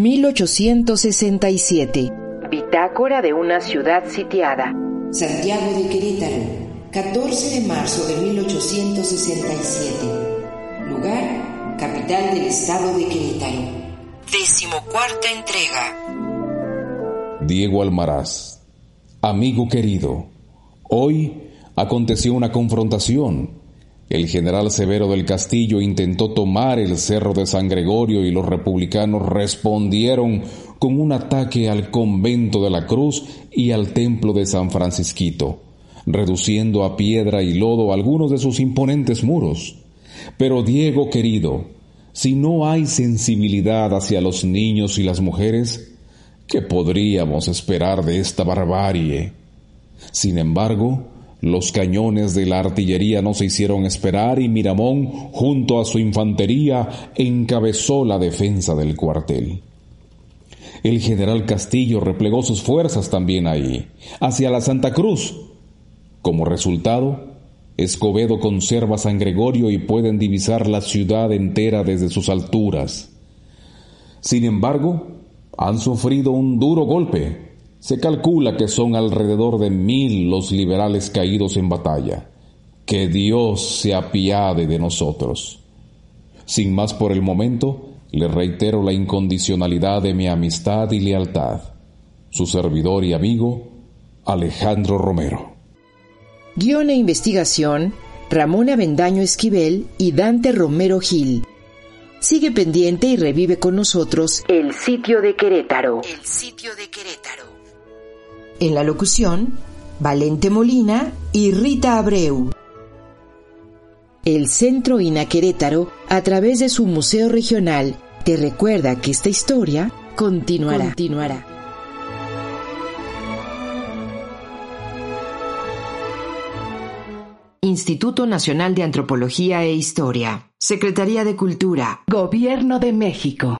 1867. Bitácora de una ciudad sitiada. Santiago de Querétaro, 14 de marzo de 1867. Lugar, capital del estado de Querétaro. Decimocuarta entrega. Diego Almaraz. Amigo querido, hoy aconteció una confrontación. El general Severo del Castillo intentó tomar el cerro de San Gregorio y los republicanos respondieron con un ataque al convento de la Cruz y al templo de San Francisquito, reduciendo a piedra y lodo algunos de sus imponentes muros. Pero Diego querido, si no hay sensibilidad hacia los niños y las mujeres, ¿qué podríamos esperar de esta barbarie? Sin embargo, los cañones de la artillería no se hicieron esperar y Miramón, junto a su infantería, encabezó la defensa del cuartel. El general Castillo replegó sus fuerzas también ahí, hacia la Santa Cruz. Como resultado, Escobedo conserva San Gregorio y pueden divisar la ciudad entera desde sus alturas. Sin embargo, han sufrido un duro golpe se calcula que son alrededor de mil los liberales caídos en batalla. Que Dios se apiade de nosotros. Sin más por el momento, le reitero la incondicionalidad de mi amistad y lealtad. Su servidor y amigo, Alejandro Romero. Guión e investigación, Ramón Avendaño Esquivel y Dante Romero Gil. Sigue pendiente y revive con nosotros el sitio de Querétaro. El sitio de Querétaro. En la locución, Valente Molina y Rita Abreu. El Centro INA Querétaro, a través de su Museo Regional, te recuerda que esta historia continuará. continuará. Instituto Nacional de Antropología e Historia, Secretaría de Cultura, Gobierno de México.